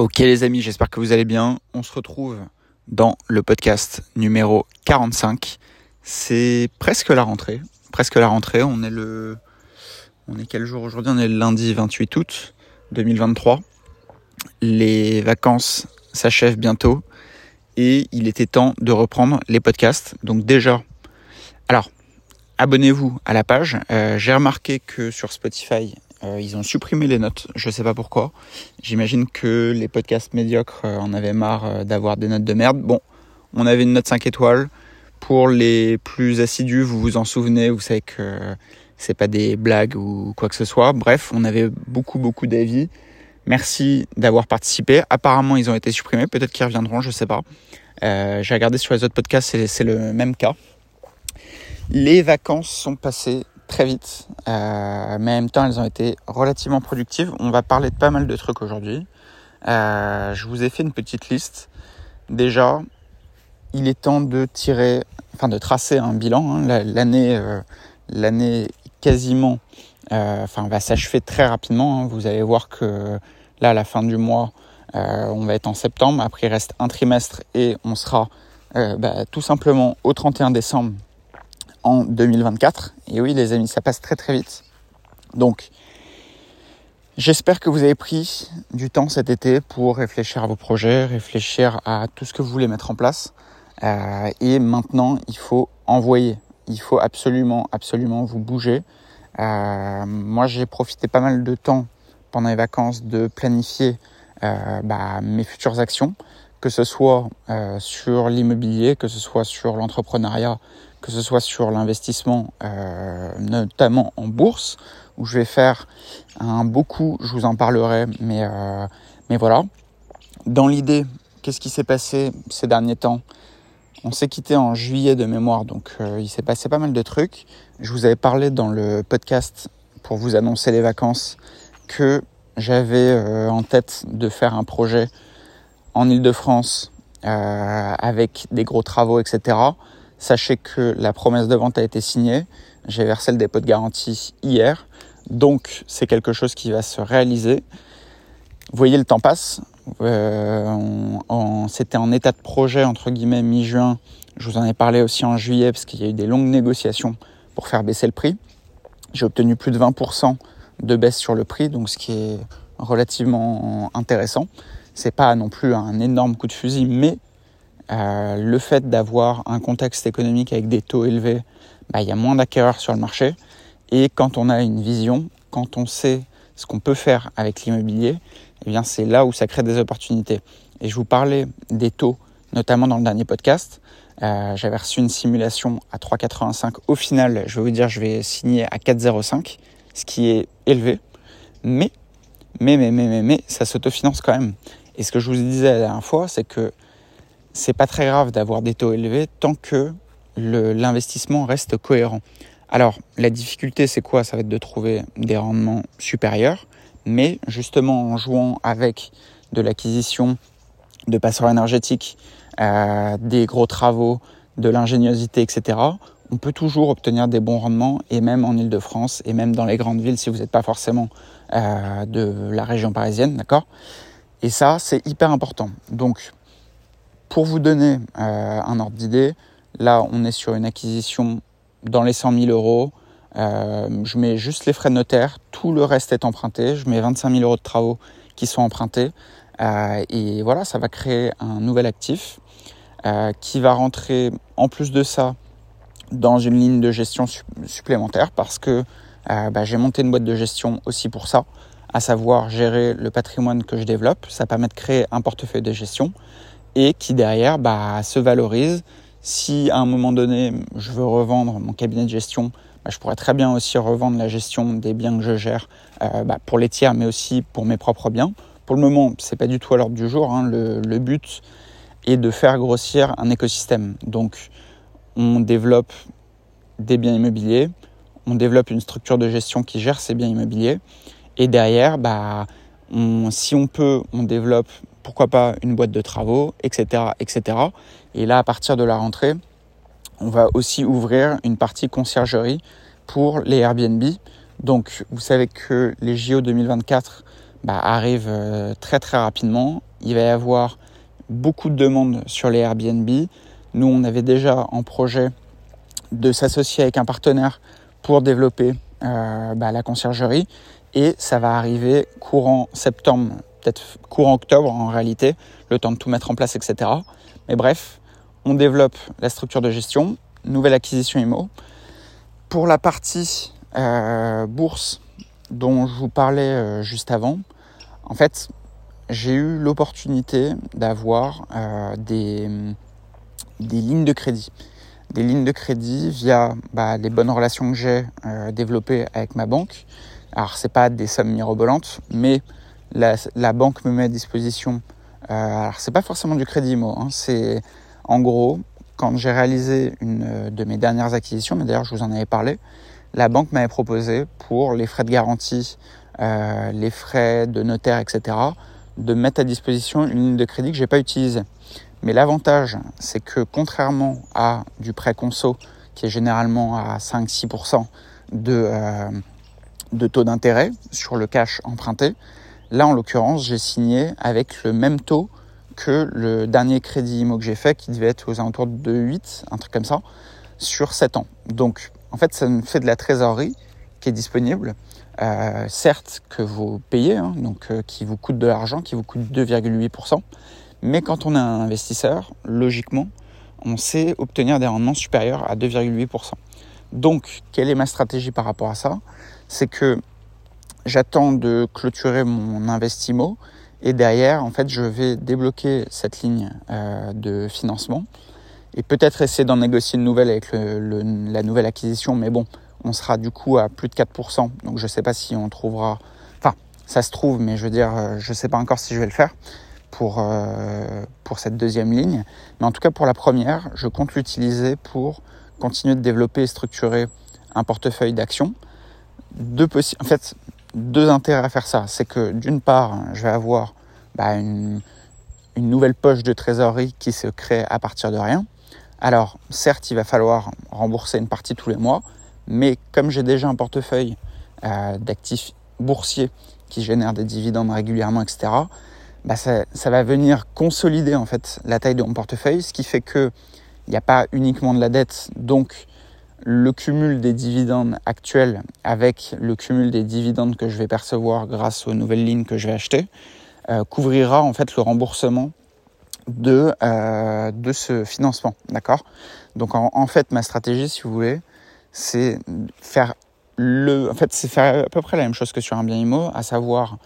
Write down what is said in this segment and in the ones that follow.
Ok les amis, j'espère que vous allez bien. On se retrouve dans le podcast numéro 45. C'est presque la rentrée. Presque la rentrée. On est le. On est quel jour aujourd'hui? On est le lundi 28 août 2023. Les vacances s'achèvent bientôt et il était temps de reprendre les podcasts. Donc déjà, alors abonnez-vous à la page. Euh, j'ai remarqué que sur Spotify, euh, ils ont supprimé les notes, je sais pas pourquoi. J'imagine que les podcasts médiocres euh, en avaient marre euh, d'avoir des notes de merde. Bon, on avait une note 5 étoiles. Pour les plus assidus, vous vous en souvenez, vous savez que c'est pas des blagues ou quoi que ce soit. Bref, on avait beaucoup beaucoup d'avis. Merci d'avoir participé. Apparemment, ils ont été supprimés. Peut-être qu'ils reviendront, je sais pas. Euh, J'ai regardé sur les autres podcasts, c'est le même cas. Les vacances sont passées très vite, euh, mais en même temps elles ont été relativement productives. On va parler de pas mal de trucs aujourd'hui. Euh, je vous ai fait une petite liste. Déjà, il est temps de tirer, enfin de tracer un bilan. Hein. L'année, euh, l'année quasiment, enfin va s'achever très rapidement. Hein. Vous allez voir que là, à la fin du mois, on va être en septembre. Après, il reste un trimestre et on sera bah, tout simplement au 31 décembre en 2024. Et oui, les amis, ça passe très très vite. Donc, j'espère que vous avez pris du temps cet été pour réfléchir à vos projets, réfléchir à tout ce que vous voulez mettre en place. Euh, et maintenant, il faut envoyer. Il faut absolument, absolument vous bouger. Euh, moi, j'ai profité pas mal de temps pendant les vacances de planifier euh, bah, mes futures actions, que ce soit sur l'immobilier, que ce soit sur l'entrepreneuriat, que ce soit sur l'investissement, euh, notamment en bourse, où je vais faire un beaucoup, je vous en parlerai, mais, euh, mais voilà. Dans l'idée, qu'est-ce qui s'est passé ces derniers temps? On s'est quitté en juillet de mémoire, donc euh, il s'est passé pas mal de trucs. Je vous avais parlé dans le podcast pour vous annoncer les vacances que j'avais en tête de faire un projet en Ile-de-France avec des gros travaux, etc. Sachez que la promesse de vente a été signée. J'ai versé le dépôt de garantie hier. Donc, c'est quelque chose qui va se réaliser. Vous voyez, le temps passe. Euh, C'était en état de projet, entre guillemets, mi-juin. Je vous en ai parlé aussi en juillet parce qu'il y a eu des longues négociations pour faire baisser le prix. J'ai obtenu plus de 20% de baisse sur le prix, donc ce qui est relativement intéressant. C'est pas non plus un énorme coup de fusil, mais euh, le fait d'avoir un contexte économique avec des taux élevés, bah, il y a moins d'acquéreurs sur le marché. Et quand on a une vision, quand on sait ce qu'on peut faire avec l'immobilier, eh bien c'est là où ça crée des opportunités. Et je vous parlais des taux, notamment dans le dernier podcast. Euh, J'avais reçu une simulation à 3,85. Au final, je vais vous dire, je vais signer à 4,05, ce qui est élevé. Mais, mais, mais, mais, mais, mais ça s'autofinance quand même. Et ce que je vous disais la dernière fois, c'est que c'est pas très grave d'avoir des taux élevés tant que l'investissement reste cohérent. Alors, la difficulté, c'est quoi? Ça va être de trouver des rendements supérieurs, mais justement en jouant avec de l'acquisition de passeurs énergétiques, euh, des gros travaux, de l'ingéniosité, etc., on peut toujours obtenir des bons rendements, et même en Ile-de-France, et même dans les grandes villes, si vous n'êtes pas forcément euh, de la région parisienne, d'accord? Et ça, c'est hyper important. Donc, pour vous donner euh, un ordre d'idée, là, on est sur une acquisition dans les 100 000 euros. Euh, je mets juste les frais de notaire, tout le reste est emprunté. Je mets 25 000 euros de travaux qui sont empruntés. Euh, et voilà, ça va créer un nouvel actif qui va rentrer en plus de ça dans une ligne de gestion su supplémentaire parce que bah, j'ai monté une boîte de gestion aussi pour ça, à savoir gérer le patrimoine que je développe. Ça permet de créer un portefeuille de gestion et qui derrière bah, se valorise. Si à un moment donné je veux revendre mon cabinet de gestion, bah, je pourrais très bien aussi revendre la gestion des biens que je gère euh, bah, pour les tiers, mais aussi pour mes propres biens. Pour le moment, c'est pas du tout à l'ordre du jour. Hein. Le, but est de faire grossir un écosystème. Donc, on développe des biens immobiliers, on développe une structure de gestion qui gère ces biens immobiliers, et derrière, bah, si on peut, on développe pourquoi pas une boîte de travaux, etc., etc. Et là, à partir de la rentrée, on va aussi ouvrir une partie conciergerie pour les Airbnb. Donc, vous savez que les JO 2024 bah, arrivent euh, très très rapidement. il va y avoir beaucoup de demandes sur les Airbnb. Nous, on avait déjà en projet de s'associer avec un partenaire pour développer euh, bah, la conciergerie et ça va arriver courant septembre, peut-être courant octobre en réalité, le temps de tout mettre en place, etc. Mais bref, on développe la structure de gestion, nouvelle acquisition IMO. Pour la partie euh, bourse dont je vous parlais euh, juste avant, en fait, j'ai eu l'opportunité d'avoir euh, des, des, lignes de crédit. Des lignes de crédit via bah, les bonnes relations que j'ai développées avec ma banque. Alors, c'est pas des sommes mirobolantes, mais la, banque me met à disposition. Euh, alors, c'est pas forcément du crédit IMO. Hein, c'est en gros, quand j'ai réalisé une de mes dernières acquisitions, mais d'ailleurs, je vous en avais parlé, la banque m'avait proposé pour les frais de garantie, euh, les frais de notaire, etc., de mettre à disposition une ligne de crédit que j'ai pas utilisée. Mais l'avantage, c'est que contrairement à du prêt conso, qui est généralement à 5-6% de, euh, de taux d'intérêt sur le cash emprunté, là en l'occurrence, j'ai signé avec le même taux que le dernier crédit IMO que j'ai fait, qui devait être aux alentours de 8, un truc comme ça, sur 7 ans. Donc en fait, ça me fait de la trésorerie qui est disponible euh, certes que vous payez, hein, donc euh, qui vous coûte de l'argent, qui vous coûte 2,8%, mais quand on est un investisseur, logiquement, on sait obtenir des rendements supérieurs à 2,8%. Donc, quelle est ma stratégie par rapport à ça? C'est que j'attends de clôturer mon investimo et derrière, en fait, je vais débloquer cette ligne euh, de financement et peut-être essayer d'en négocier une nouvelle avec le, la nouvelle acquisition, mais bon, on sera du coup à plus de 4%. Donc je ne sais pas si on trouvera... Enfin, ça se trouve, mais je veux dire, euh, je ne sais pas encore si je vais le faire pour, euh, pour cette deuxième ligne. Mais en tout cas, pour la première, je compte l'utiliser pour continuer de développer et structurer un portefeuille d'actions. En fait, deux intérêts à faire ça. C'est que d'une part, je vais avoir bah, une, une nouvelle poche de trésorerie qui se crée à partir de rien. Alors, certes, il va falloir rembourser une partie tous les mois, mais comme j'ai déjà un portefeuille euh, d'actifs boursiers qui génèrent des dividendes régulièrement, etc., bah ça, ça, va venir consolider en fait la taille de mon portefeuille, ce qui fait que il n'y a pas uniquement de la dette, donc le cumul des dividendes actuels avec le cumul des dividendes que je vais percevoir grâce aux nouvelles lignes que je vais acheter euh, couvrira en fait le remboursement de, euh, ce financement, d'accord? Donc en, fait ma stratégie, si vous voulez, c'est faire le, en fait, c'est faire à peu près la même chose que sur un bien IMO, à savoir,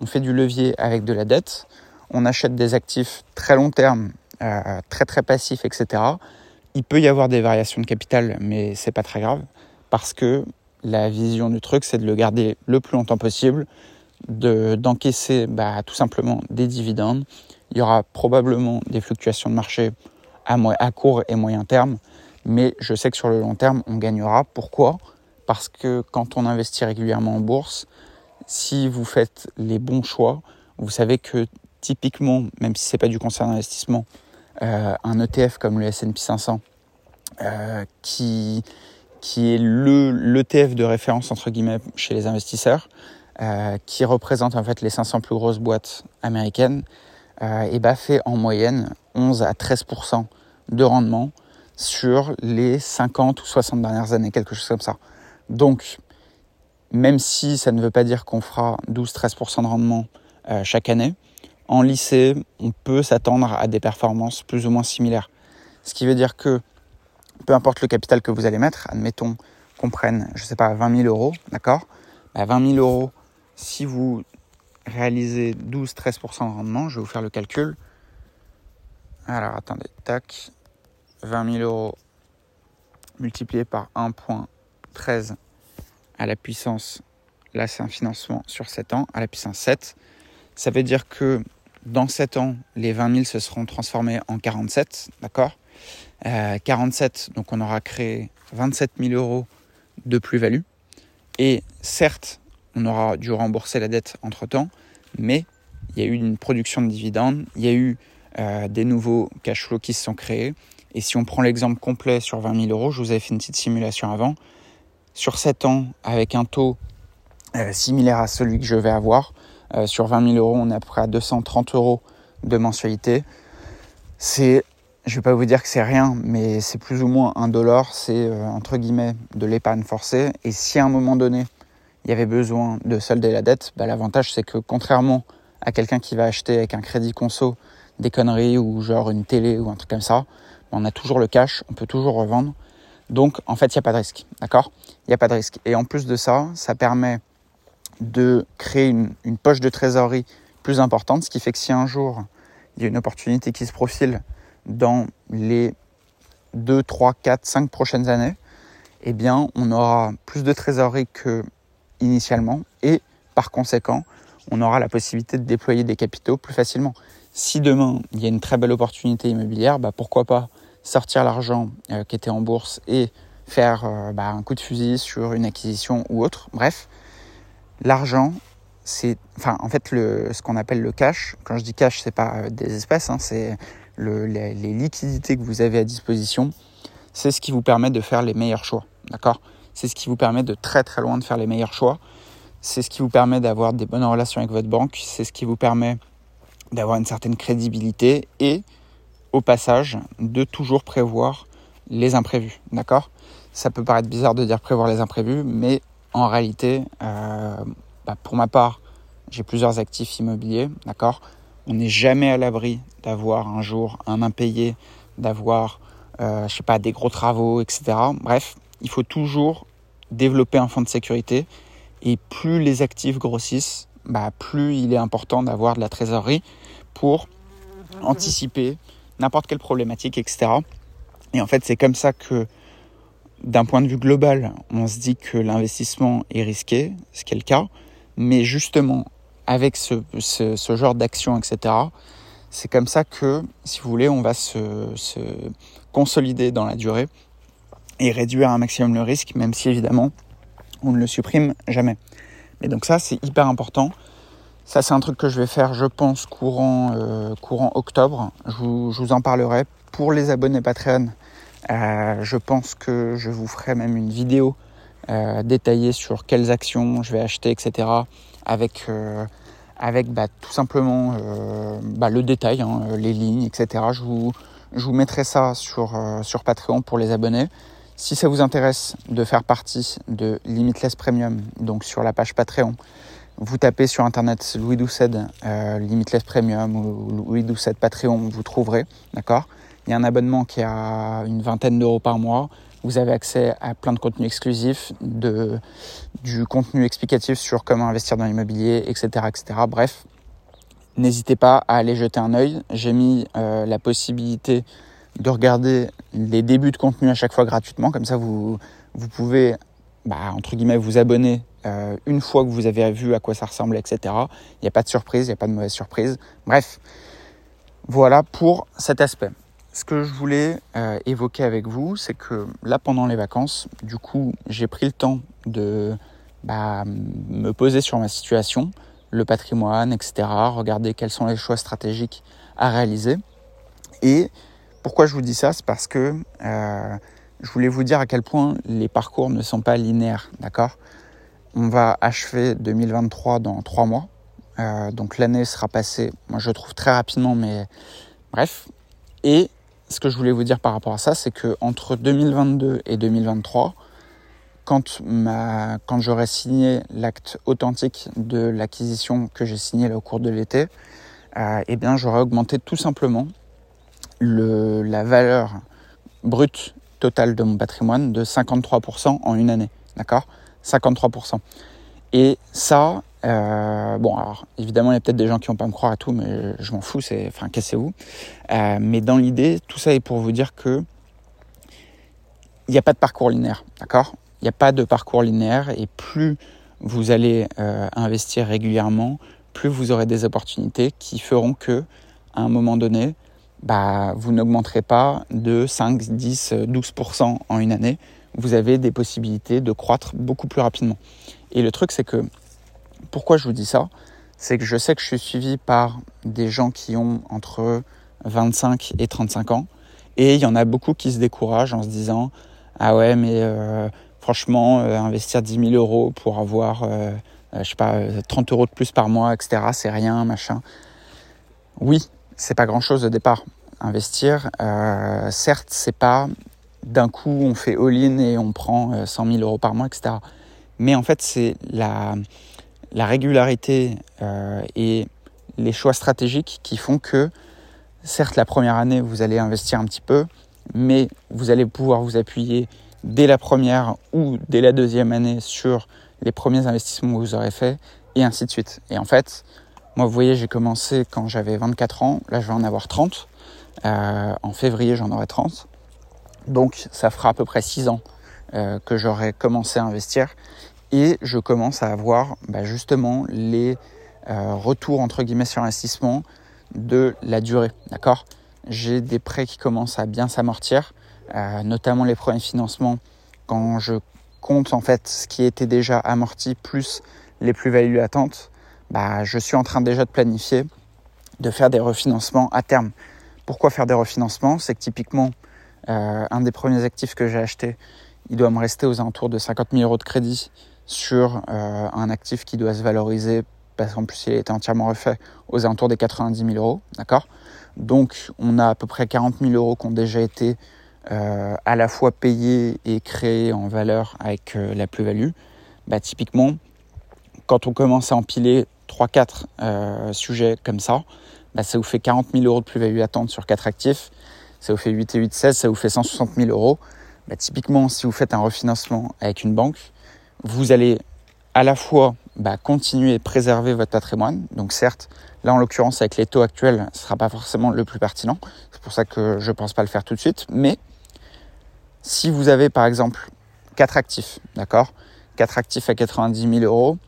on fait du levier avec de la dette, on achète des actifs très long terme, euh, très très passifs, etc. Il peut y avoir des variations de capital, mais c'est pas très grave parce que la vision du truc, c'est de le garder le plus longtemps possible, de d'encaisser bah, tout simplement des dividendes. Il y aura probablement des fluctuations de marché à, court et moyen terme, mais je sais que sur le long terme, on gagnera. Pourquoi? Parce que quand on investit régulièrement en bourse, si vous faites les bons choix, vous savez que typiquement, même si ce n'est pas du conseil d'investissement, un ETF comme le S&P 500, euh, qui, qui est l'ETF de référence entre guillemets chez les investisseurs, euh, qui représente en fait les 500 plus grosses boîtes américaines, et bah fait en moyenne 11 à 13% de rendement sur les 50 ou 60 dernières années, quelque chose comme ça. Donc, même si ça ne veut pas dire qu'on fera 12-13% de rendement euh, chaque année, en lycée, on peut s'attendre à des performances plus ou moins similaires. Ce qui veut dire que peu importe le capital que vous allez mettre, admettons qu'on prenne, je ne sais pas, 20 000 euros, d'accord? 20 bah, 000 euros, si vous réalisez 12-13% de rendement, je vais vous faire le calcul. Alors attendez, tac, 20 000 euros multiplié par 1.13 à la puissance, là c'est un financement sur 7 ans, à la puissance 7. Ça veut dire que dans 7 ans, les 20 000 se seront transformés en 47, d'accord euh, 47, donc on aura créé 27 000 euros de plus-value. Et certes, on aura dû rembourser la dette entre-temps, mais il y a eu une production de dividendes, il y a eu euh, des nouveaux cash flows qui se sont créés, et si on prend l'exemple complet sur 20 000 euros, je vous avais fait une petite simulation avant, sur 7 ans, avec un taux euh, similaire à celui que je vais avoir, euh, sur 20 000 euros, on est à peu près à 230 euros de mensualité. C'est, je vais pas vous dire que c'est rien, mais c'est plus ou moins un dollar, c'est euh, entre guillemets de l'épargne forcée. Et si à un moment donné, il y avait besoin de solder la dette, bah, l'avantage c'est que contrairement à quelqu'un qui va acheter avec un crédit conso des conneries ou genre une télé ou un truc comme ça, bah, on a toujours le cash, on peut toujours revendre. Donc en fait, il n'y a pas de risque, d'accord? Il n'y a pas de risque. Et en plus de ça, ça permet de créer une, poche de trésorerie plus importante, ce qui fait que si un jour il y a une opportunité qui se profile dans les 2, 3, 4, 5 prochaines années, eh bien on aura plus de trésorerie que initialement et par conséquent on aura la possibilité de déployer des capitaux plus facilement. Si demain il y a une très belle opportunité immobilière, bah, pourquoi pas sortir l'argent euh, qui était en bourse et faire euh, bah, un coup de fusil sur une acquisition ou autre. Bref, l'argent, c'est, en fait, ce qu'on appelle le cash. Quand je dis cash, c'est pas euh, des espèces, hein, c'est le, les, liquidités que vous avez à disposition. C'est ce qui vous permet de faire les meilleurs choix, C'est ce qui vous permet de très très loin de faire les meilleurs choix. C'est ce qui vous permet d'avoir des bonnes relations avec votre banque. C'est ce qui vous permet d'avoir une certaine crédibilité et au passage de toujours prévoir les imprévus. D'accord? Ça peut paraître bizarre de dire prévoir les imprévus, mais en réalité, euh, bah pour ma part, j'ai plusieurs actifs immobiliers. D'accord? On n'est jamais à l'abri d'avoir un jour un impayé, d'avoir, euh, je sais pas, des gros travaux, etc. Bref, il faut toujours développer un fonds de sécurité. Et plus les actifs grossissent, bah, plus il est important d'avoir de la trésorerie pour anticiper n'importe quelle problématique, etc. Et en fait, c'est comme ça que, d'un point de vue global, on se dit que l'investissement est risqué, ce qui est le cas. Mais justement, avec ce, genre d'action, etc., c'est comme ça que, si vous voulez, on va se, consolider dans la durée et réduire un maximum le risque, même si évidemment, on ne le supprime jamais. Mais donc ça, c'est hyper important. Ça, c'est un truc que je vais faire, je pense, courant, euh, octobre. Je vous, je vous, en parlerai. Pour les abonnés Patreon, euh, je pense que je vous ferai même une vidéo euh, détaillée sur quelles actions je vais acheter, etc. Avec, euh, avec bah, tout simplement bah, le détail, hein, les lignes, etc. Je vous, je vous mettrai ça sur, sur Patreon pour les abonnés. Si ça vous intéresse de faire partie de Limitless Premium, donc sur la page Patreon, vous tapez sur internet Louis Doucet Limitless Premium ou Louis Doucet Patreon, vous trouverez, d'accord? Il y a un abonnement qui a une vingtaine d'euros par mois. Vous avez accès à plein de contenus exclusifs, de, du contenu explicatif sur comment investir dans l'immobilier, etc., etc. Bref, n'hésitez pas à aller jeter un œil. J'ai mis euh, la possibilité de regarder les débuts de contenu à chaque fois gratuitement, comme ça vous, vous pouvez, bah, entre guillemets, vous abonner euh, une fois que vous avez vu à quoi ça ressemble, etc. Il n'y a pas de surprise, il n'y a pas de mauvaise surprise. Bref, voilà pour cet aspect. Ce que je voulais euh, évoquer avec vous, c'est que là, pendant les vacances, du coup, j'ai pris le temps de bah, me poser sur ma situation, le patrimoine, etc., regarder quels sont les choix stratégiques à réaliser. Et pourquoi je vous dis ça C'est parce que euh, je voulais vous dire à quel point les parcours ne sont pas linéaires, d'accord? On va achever 2023 dans trois mois, euh, donc l'année sera passée, moi je trouve très rapidement, mais bref. Et ce que je voulais vous dire par rapport à ça, c'est que entre 2022 et 2023, quand, ma, quand j'aurai signé l'acte authentique de l'acquisition que j'ai signé au cours de l'été, euh, eh bien j'aurai augmenté tout simplement le, la valeur brute totale de mon patrimoine de 53% en une année. D'accord? 53%. Et ça, euh, bon, alors évidemment, il y a peut-être des gens qui vont pas me croire à tout, mais je m'en fous, c'est, enfin, cassez-vous. Euh, mais dans l'idée, tout ça est pour vous dire que il n'y a pas de parcours linéaire, d'accord? Il n'y a pas de parcours linéaire, et plus vous allez euh, investir régulièrement, plus vous aurez des opportunités qui feront que, à un moment donné, bah, vous n'augmenterez pas de 5, 10, 12% en une année. Vous avez des possibilités de croître beaucoup plus rapidement. Et le truc, c'est que, pourquoi je vous dis ça? C'est que je sais que je suis suivi par des gens qui ont entre 25 et 35 ans. Et il y en a beaucoup qui se découragent en se disant Ah ouais, mais euh, franchement, euh, investir 10 000 euros pour avoir, euh, je sais pas, 30 euros de plus par mois, etc., c'est rien, machin. Oui, c'est pas grand chose au départ. Investir, certes, c'est pas d'un coup on fait all-in et on prend 100 000 euros par mois, etc. Mais en fait, c'est la, la régularité euh, et les choix stratégiques qui font que, certes, la première année, vous allez investir un petit peu, mais vous allez pouvoir vous appuyer dès la première ou dès la deuxième année sur les premiers investissements que vous aurez faits, et ainsi de suite. Et en fait, moi, vous voyez, j'ai commencé quand j'avais 24 ans, là, je vais en avoir 30. Euh, en février, j'en aurai 30. Donc, ça fera à peu près 6 ans euh, que j'aurai commencé à investir. Et je commence à avoir bah, justement les euh, retours, entre guillemets, sur investissement de la durée. D'accord? J'ai des prêts qui commencent à bien s'amortir, notamment les premiers financements. Quand je compte en fait ce qui était déjà amorti plus les plus-values attentes, bah, je suis en train déjà de planifier de faire des refinancements à terme. Pourquoi faire des refinancements? C'est que typiquement, euh, un des premiers actifs que j'ai acheté, il doit me rester aux alentours de 50 000 euros de crédit sur euh, un actif qui doit se valoriser, parce qu'en plus il a été entièrement refait, aux alentours des 90 000 euros. D'accord? Donc on a à peu près 40 000 euros qui ont déjà été euh, à la fois payés et créés en valeur avec la plus-value. Bah, typiquement, quand on commence à empiler 3-4 euh, sujets comme ça, bah, ça vous fait 40 000 euros de plus-value attente sur 4 actifs. Ça vous fait 8 et 8, 16, ça vous fait 160 000 euros. Bah, typiquement, si vous faites un refinancement avec une banque, vous allez à la fois bah, continuer et préserver votre patrimoine. Donc certes, là en l'occurrence avec les taux actuels, ce ne sera pas forcément le plus pertinent. C'est pour ça que je ne pense pas le faire tout de suite. Mais si vous avez par exemple 4 actifs, d'accord? 4 actifs à 90 000 euros,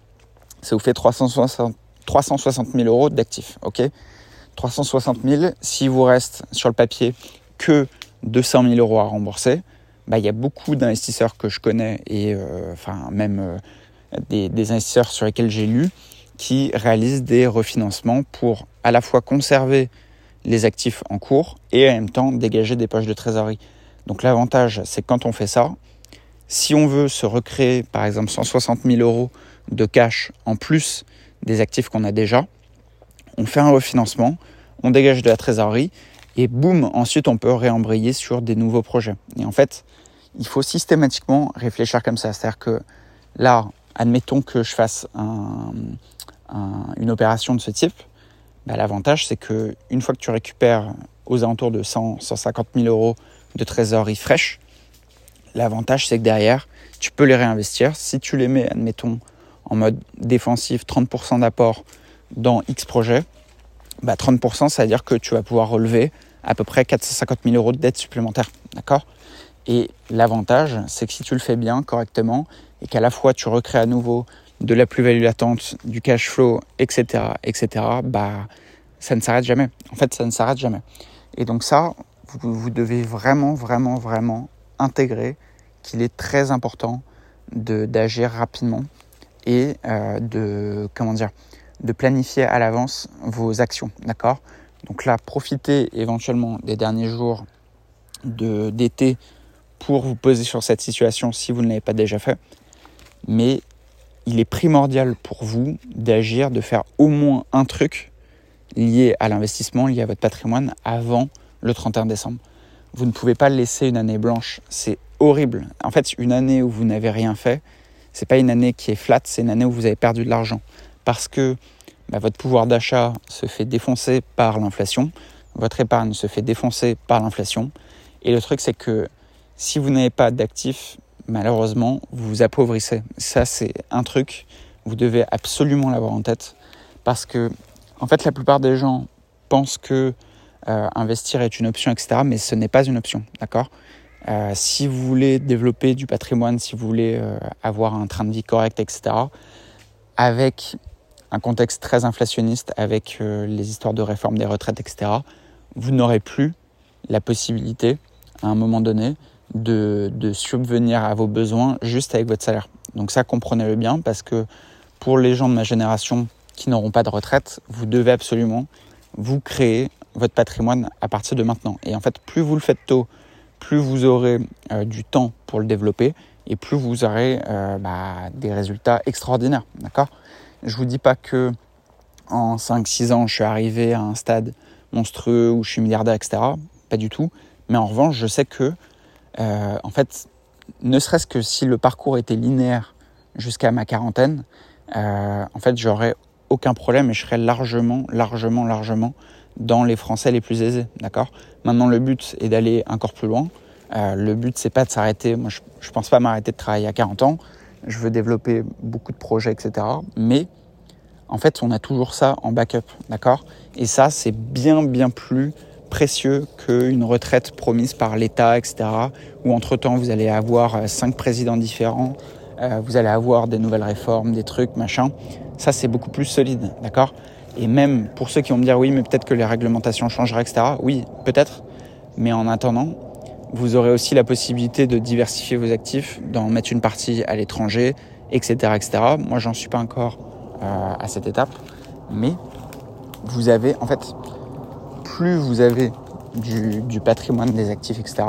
ça vous fait 360, 360 000 euros d'actifs. ok? 360 000, s'il vous reste sur le papier que 200 000 euros à rembourser, bah, il y a beaucoup d'investisseurs que je connais et euh, enfin même euh, des, des, investisseurs sur lesquels j'ai lu qui réalisent des refinancements pour à la fois conserver les actifs en cours et en même temps dégager des poches de trésorerie. Donc l'avantage, c'est quand on fait ça, si on veut se recréer par exemple 160 000 euros de cash en plus des actifs qu'on a déjà. On fait un refinancement, on dégage de la trésorerie et boum, ensuite on peut réembrayer sur des nouveaux projets. Et en fait, il faut systématiquement réfléchir comme ça. C'est-à-dire que là, admettons que je fasse une opération de ce type, bah, l'avantage c'est que une fois que tu récupères aux alentours de 100, 150 000 euros de trésorerie fraîche, l'avantage c'est que derrière, tu peux les réinvestir. Si tu les mets, admettons, en mode défensif 30% d'apport dans X projet, bah 30%, ça veut dire que tu vas pouvoir relever à peu près 450 000 euros de dette supplémentaire. D'accord? Et l'avantage, c'est que si tu le fais bien, correctement, et qu'à la fois tu recrées à nouveau de la plus-value latente, du cash flow, etc., etc., bah, ça ne s'arrête jamais. En fait, ça ne s'arrête jamais. Et donc ça, vous, vous devez vraiment, vraiment, vraiment intégrer qu'il est très important d'agir rapidement et euh, de comment dire de planifier à l'avance vos actions, d'accord? Donc là, profitez éventuellement des derniers jours d'été pour vous poser sur cette situation si vous ne l'avez pas déjà fait. Mais il est primordial pour vous d'agir, de faire au moins un truc lié à l'investissement, lié à votre patrimoine avant le 31 décembre. Vous ne pouvez pas laisser une année blanche, c'est horrible. En fait, une année où vous n'avez rien fait, c'est pas une année qui est flat, c'est une année où vous avez perdu de l'argent parce que bah, votre pouvoir d'achat se fait défoncer par l'inflation, votre épargne se fait défoncer par l'inflation. Et le truc, c'est que si vous n'avez pas d'actifs, malheureusement, vous vous appauvrissez. Ça, c'est un truc, vous devez absolument l'avoir en tête parce que, en fait, la plupart des gens pensent que euh, investir est une option, etc. Mais ce n'est pas une option, d'accord? Euh, si vous voulez développer du patrimoine, si vous voulez euh, avoir un train de vie correct, etc., avec un contexte très inflationniste, avec euh, les histoires de réforme des retraites, etc., vous n'aurez plus la possibilité, à un moment donné, de, subvenir à vos besoins juste avec votre salaire. Donc ça, comprenez-le bien, parce que pour les gens de ma génération qui n'auront pas de retraite, vous devez absolument vous créer votre patrimoine à partir de maintenant. Et en fait, plus vous le faites tôt, plus vous aurez euh, du temps pour le développer et plus vous aurez euh, bah, des résultats extraordinaires. D'accord? Je vous dis pas que en 5-6 ans, je suis arrivé à un stade monstrueux ou je suis milliardaire, etc. Pas du tout. Mais en revanche, je sais que, euh, en fait, ne serait-ce que si le parcours était linéaire jusqu'à ma quarantaine, euh, en fait, j'aurais aucun problème et je serais largement, largement, largement dans les Français les plus aisés. D'accord? Maintenant, le but est d'aller encore plus loin. Euh, le but, c'est pas de s'arrêter. Moi, je, ne pense pas m'arrêter de travailler à 40 ans. Je veux développer beaucoup de projets, etc. Mais en fait, on a toujours ça en backup, d'accord? Et ça, c'est bien, bien plus précieux qu'une retraite promise par l'État, etc. Où entre-temps, vous allez avoir euh, cinq présidents différents, euh, vous allez avoir des nouvelles réformes, des trucs, machin. Ça, c'est beaucoup plus solide, d'accord? Et même pour ceux qui vont me dire, oui, mais peut-être que les réglementations changeraient, etc. Oui, peut-être. Mais en attendant, vous aurez aussi la possibilité de diversifier vos actifs, d'en mettre une partie à l'étranger, etc., etc. Moi, j'en suis pas encore euh, à cette étape, mais vous avez, en fait, plus vous avez du, patrimoine, des actifs, etc.,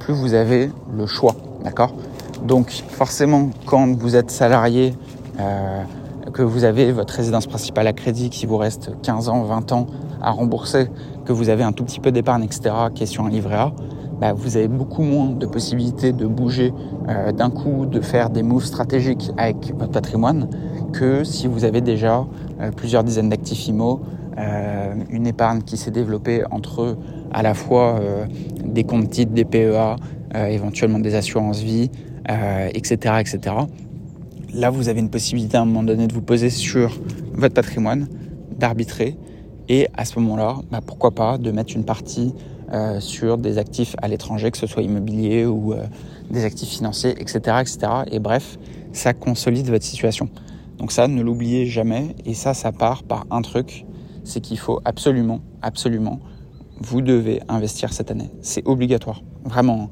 plus vous avez le choix, Donc, forcément, quand vous êtes salarié, euh, que vous avez votre résidence principale à crédit qui vous reste 15 ans, 20 ans à rembourser, que vous avez un tout petit peu d'épargne, etc., qui est sur un livret A, bah, vous avez beaucoup moins de possibilités de bouger euh, d'un coup, de faire des moves stratégiques avec votre patrimoine que si vous avez déjà euh, plusieurs dizaines d'actifs IMO, euh, une épargne qui s'est développée entre à la fois des comptes titres, des PEA, éventuellement des assurances vie, etc., etc. Là, vous avez une possibilité à un moment donné de vous poser sur votre patrimoine, d'arbitrer, et à ce moment-là, bah, pourquoi pas de mettre une partie euh, sur des actifs à l'étranger, que ce soit immobilier ou euh, des actifs financiers, etc., etc. Et bref, ça consolide votre situation. Donc ça, ne l'oubliez jamais. Et ça, ça part par un truc, c'est qu'il faut absolument, absolument, vous devez investir cette année. C'est obligatoire, vraiment.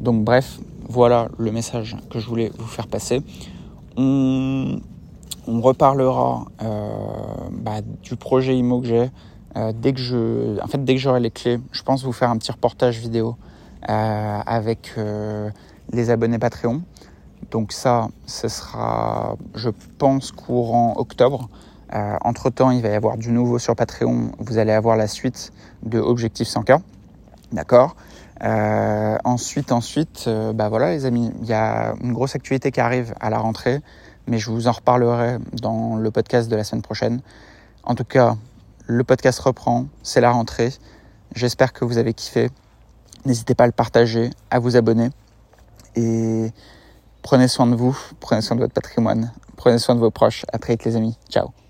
Donc bref, voilà le message que je voulais vous faire passer. On, reparlera euh, bah, du projet IMO que j'ai euh, dès que je, en fait, dès que j'aurai les clés, je pense vous faire un petit reportage vidéo euh, avec euh, les abonnés Patreon. Donc ça, ce sera, je pense, courant octobre. entre temps, il va y avoir du nouveau sur Patreon. Vous allez avoir la suite de Objectif 100K. D'accord? Ensuite, ensuite, bah voilà les amis, il y a une grosse actualité qui arrive à la rentrée, mais je vous en reparlerai dans le podcast de la semaine prochaine. En tout cas, le podcast reprend, c'est la rentrée. J'espère que vous avez kiffé. N'hésitez pas à le partager, à vous abonner. Et prenez soin de vous, prenez soin de votre patrimoine, prenez soin de vos proches. À très vite les amis. Ciao.